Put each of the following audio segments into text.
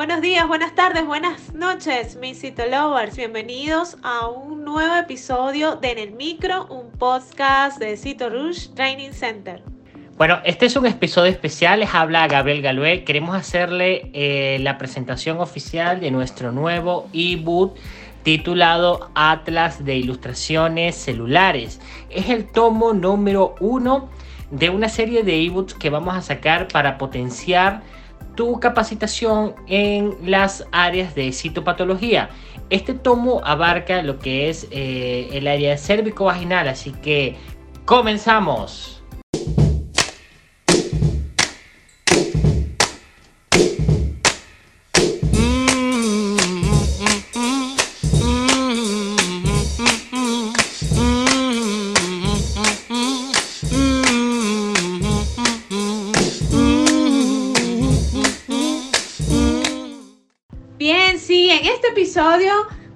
Buenos días, buenas tardes, buenas noches, mis Citolovers. Bienvenidos a un nuevo episodio de En el Micro, un podcast de Cito Rouge Training Center. Bueno, este es un episodio especial, les habla Gabriel Galué. Queremos hacerle eh, la presentación oficial de nuestro nuevo ebook titulado Atlas de Ilustraciones Celulares. Es el tomo número uno de una serie de ebooks que vamos a sacar para potenciar tu capacitación en las áreas de citopatología. Este tomo abarca lo que es eh, el área cérvico-vaginal, así que comenzamos.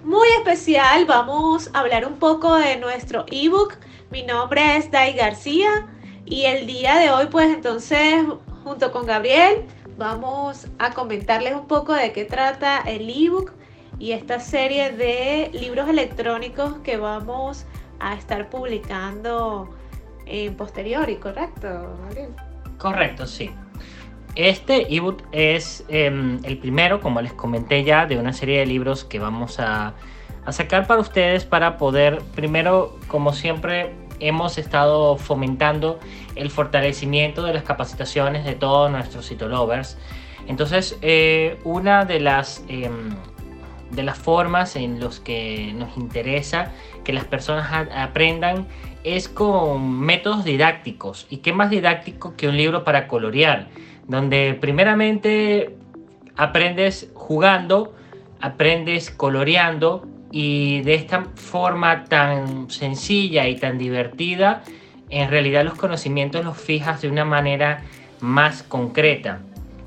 Muy especial vamos a hablar un poco de nuestro ebook. Mi nombre es Dai García y el día de hoy pues entonces junto con Gabriel vamos a comentarles un poco de qué trata el ebook y esta serie de libros electrónicos que vamos a estar publicando en posteriori, ¿correcto, Gabriel? Correcto, sí. Este ebook es em, el primero, como les comenté ya, de una serie de libros que vamos a, sacar para ustedes para poder, primero, como siempre, hemos estado fomentando el fortalecimiento de las capacitaciones de todos nuestros citolovers. Entonces, eh, una de las, em, de las formas en las que nos interesa que las personas aprendan es con métodos didácticos. ¿Y qué más didáctico que un libro para colorear? Donde primeramente aprendes jugando, aprendes coloreando y de esta forma tan sencilla y tan divertida, en realidad los conocimientos los fijas de una manera más concreta.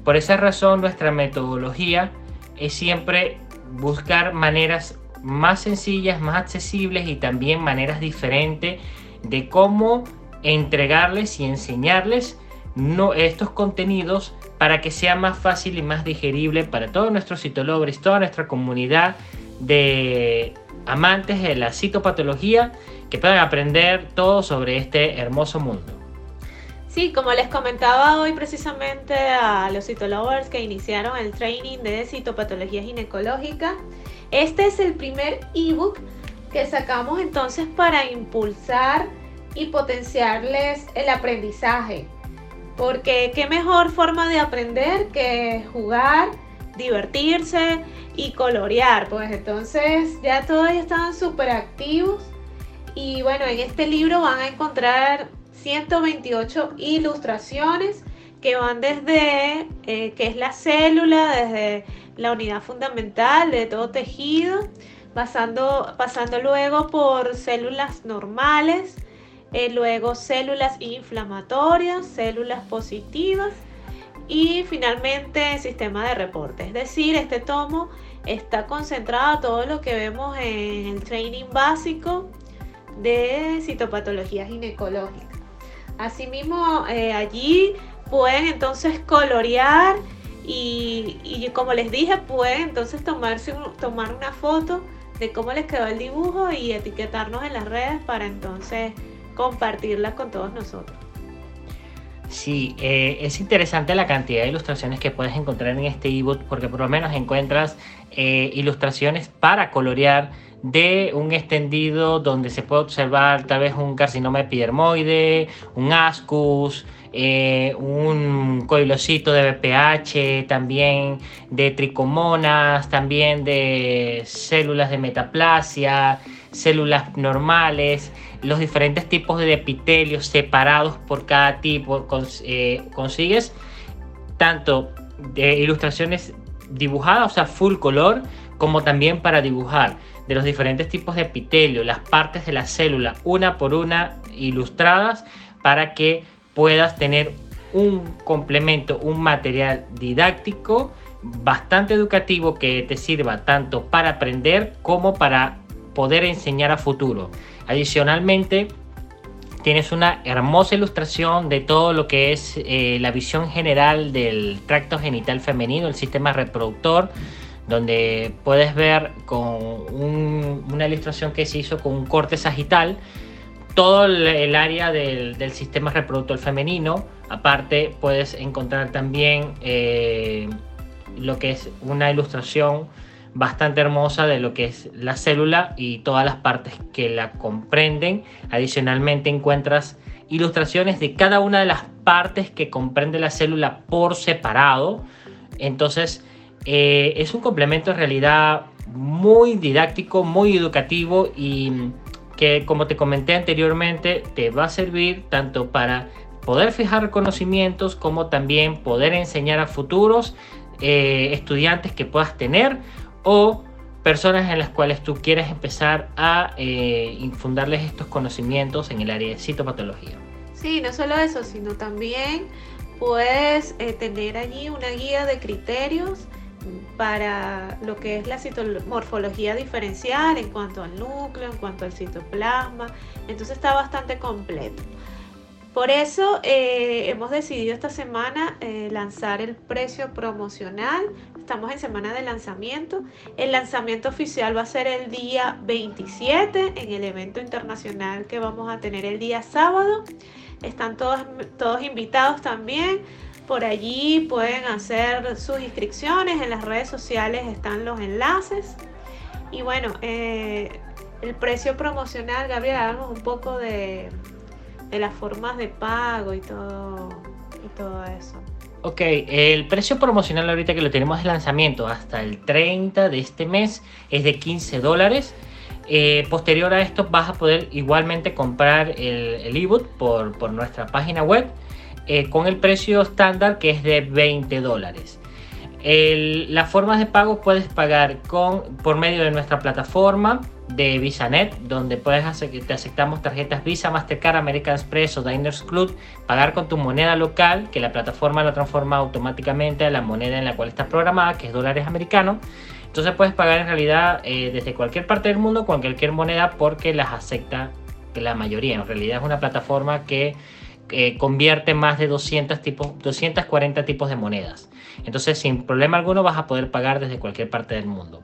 Por esa razón nuestra metodología es siempre buscar maneras más sencillas, más accesibles y también maneras diferentes de cómo entregarles y enseñarles no, estos contenidos para que sea más fácil y más digerible para todos nuestros citologres, toda nuestra comunidad de amantes de la citopatología que puedan aprender todo sobre este hermoso mundo. Sí, como les comentaba hoy precisamente a los citolovers que iniciaron el training de citopatología ginecológica, este es el primer ebook que sacamos entonces para impulsar y potenciarles el aprendizaje porque qué mejor forma de aprender que jugar, divertirse y colorear. Pues entonces ya todos estaban súper activos. Y bueno, en este libro van a encontrar 128 ilustraciones que van desde eh, qué es la célula, desde la unidad fundamental de todo tejido, pasando, pasando luego por células normales, eh, luego células inflamatorias, células positivas y finalmente sistema de reporte. Es decir, este tomo está concentrado todo lo que vemos en el training básico de citopatología ginecológica. Asimismo, eh, allí pueden entonces colorear y, como les dije, pueden entonces tomarse tomar una foto de cómo les quedó el dibujo y etiquetarnos en las redes para entonces compartirla con todos nosotros. Sí, eh, es interesante la cantidad de ilustraciones que puedes encontrar en este ebook porque por lo menos encuentras eh, ilustraciones para colorear de un extendido donde se puede observar tal vez un carcinoma epidermoide, un ascus, eh, un coilocito de BPH, también de tricomonas, también de células de metaplasia, células normales, los diferentes tipos de epitelios separados por cada tipo, eh, consigues tanto de ilustraciones dibujadas, o sea, full color, como también para dibujar de los diferentes tipos de epitelio, las partes de la célula, una por una ilustradas, para que puedas tener un complemento, un material didáctico bastante educativo que te sirva tanto para aprender como para poder enseñar a futuro. Adicionalmente, tienes una hermosa ilustración de todo lo que es eh, la visión general del tracto genital femenino, el sistema reproductor, donde puedes ver con una ilustración que se hizo con un corte sagital todo el, área del, sistema reproductor femenino. Aparte puedes encontrar también eh, lo que es una ilustración bastante hermosa de lo que es la célula y todas las partes que la comprenden. Adicionalmente encuentras ilustraciones de cada una de las partes que comprende la célula por separado. Entonces eh, es un complemento en realidad muy didáctico, muy educativo y que como te comenté anteriormente te va a servir tanto para poder fijar conocimientos como también poder enseñar a futuros eh, estudiantes que puedas tener o personas en las cuales tú quieres empezar a eh, infundarles estos conocimientos en el área de citopatología. Sí, no solo eso, sino también puedes eh, tener allí una guía de criterios para lo que es la citomorfología diferencial en cuanto al núcleo, en cuanto al citoplasma. Entonces está bastante completo. Por eso eh, hemos decidido esta semana eh, lanzar el precio promocional. Estamos en semana de lanzamiento. El lanzamiento oficial va a ser el día 27 en el evento internacional que vamos a tener el día sábado. Están todos, todos invitados también. Por allí pueden hacer sus inscripciones. En las redes sociales están los enlaces. Y bueno, eh, el precio promocional, Gabriel, hagamos un poco de de las formas de pago y todo, y todo eso. Ok, el precio promocional ahorita que lo tenemos de lanzamiento hasta el 30 de este mes es de 15 dólares. Eh, posterior a esto vas a poder igualmente comprar el ebook por, por, nuestra página web eh, con el precio estándar que es de 20 dólares. las formas de pago puedes pagar con, por medio de nuestra plataforma, de VisaNet, donde puedes hacer te aceptamos tarjetas Visa, Mastercard, American Express o Diners Club, pagar con tu moneda local, que la plataforma lo transforma automáticamente a la moneda en la cual estás programada, que es dólares americanos. Entonces puedes pagar en realidad eh, desde cualquier parte del mundo con cualquier moneda porque las acepta la mayoría. En realidad es una plataforma que convierte más de 200 tipos, 240 tipos de monedas. Entonces sin problema alguno vas a poder pagar desde cualquier parte del mundo.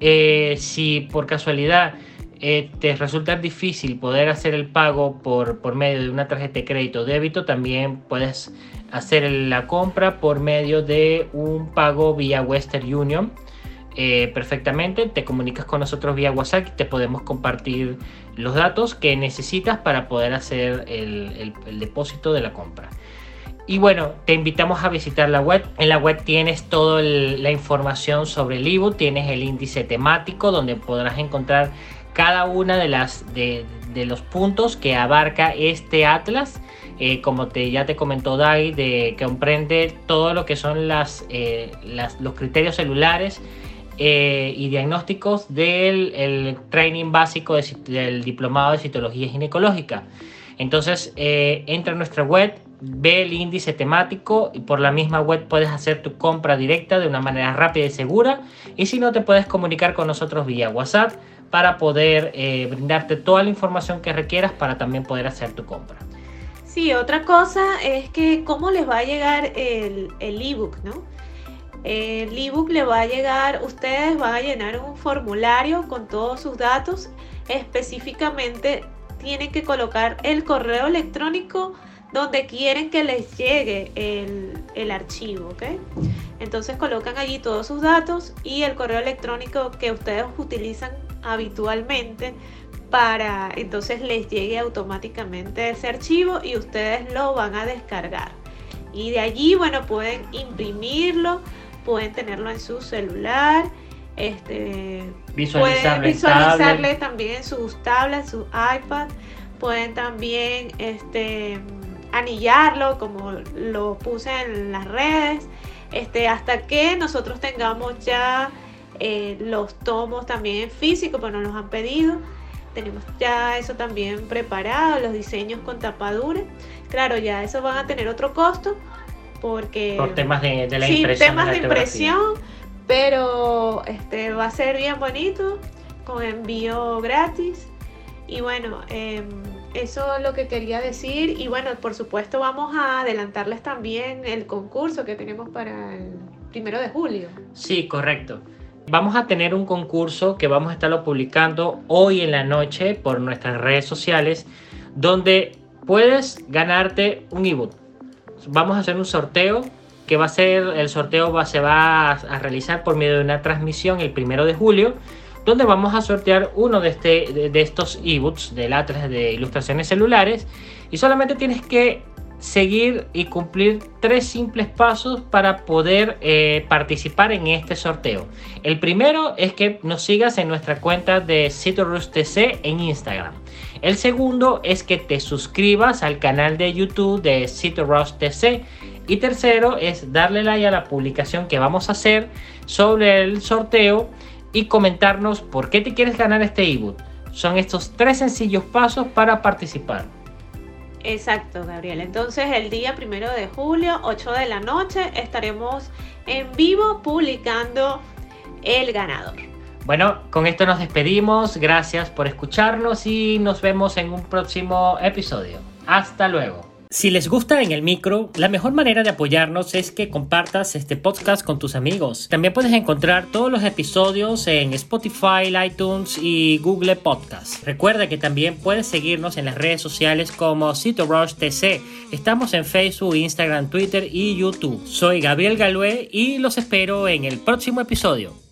Eh, si por casualidad eh, te resulta difícil poder hacer el pago por, por medio de una tarjeta de crédito o débito, también puedes hacer la compra por medio de un pago vía Western Union. Eh, perfectamente, te comunicas con nosotros vía WhatsApp y te podemos compartir los datos que necesitas para poder hacer el depósito de la compra. Y bueno, te invitamos a visitar la web. En la web tienes toda la información sobre el ebook, tienes el índice temático donde podrás encontrar cada una de las de, los puntos que abarca este atlas. Eh, como te, ya te comentó Dai, que comprende todo lo que son las, eh, los criterios celulares eh, y diagnósticos del training básico del diplomado de citología ginecológica. Entonces, entra a nuestra web, ve el índice temático y por la misma web puedes hacer tu compra directa de una manera rápida y segura. Y si no, te puedes comunicar con nosotros vía WhatsApp para poder eh, brindarte toda la información que requieras para también poder hacer tu compra. Sí, otra cosa es que cómo les va a llegar el ebook, ¿no? El ebook le va a llegar, ustedes van a llenar un formulario con todos sus datos. Específicamente tienen que colocar el correo electrónico donde quieren que les llegue el, archivo, ¿ok? Entonces colocan allí todos sus datos y el correo electrónico que ustedes utilizan habitualmente para entonces les llegue automáticamente ese archivo y ustedes lo van a descargar. Y de allí, bueno, pueden imprimirlo, pueden tenerlo en su celular, este, pueden visualizarle también sus tablets, sus iPad, pueden también este, anillarlo, como lo puse en las redes, este, hasta que nosotros tengamos ya eh, los tomos también en físico, pues nos los han pedido. Tenemos ya eso también preparado, los diseños con tapadura. Claro, ya eso van a tener otro costo porque... Por temas de, la sí, temas de, impresión, pero este, va a ser bien bonito, con envío gratis. Y bueno, em, Eso es lo que quería decir. Y bueno, por supuesto vamos a adelantarles también el concurso que tenemos para el primero de julio. Sí, correcto. Vamos a tener un concurso que vamos a estarlo publicando hoy en la noche por nuestras redes sociales, donde puedes ganarte un ebook. Vamos a hacer un sorteo que va a ser, el sorteo va, se va a, realizar por medio de una transmisión el primero de julio, donde vamos a sortear uno de, este, de, estos ebooks del Atlas de ilustraciones celulares y solamente tienes que seguir y cumplir tres simples pasos para poder eh, participar en este sorteo. El primero es que nos sigas en nuestra cuenta de TC en Instagram. El segundo es que te suscribas al canal de YouTube de TC. Y tercero es darle like a la publicación que vamos a hacer sobre el sorteo y comentarnos por qué te quieres ganar este ebook. Son estos tres sencillos pasos para participar. Exacto, Gabriel. Entonces el día primero de julio, 8 de la noche, estaremos en vivo publicando el ganador. Bueno, con esto nos despedimos. Gracias por escucharnos y nos vemos en un próximo episodio. Hasta luego. Si les gusta en el micro, la mejor manera de apoyarnos es que compartas este podcast con tus amigos. También puedes encontrar todos los episodios en Spotify, iTunes y Google Podcasts. Recuerda que también puedes seguirnos en las redes sociales como CitoRush TC. Estamos en Facebook, Instagram, Twitter y YouTube. Soy Gabriel Galué y los espero en el próximo episodio.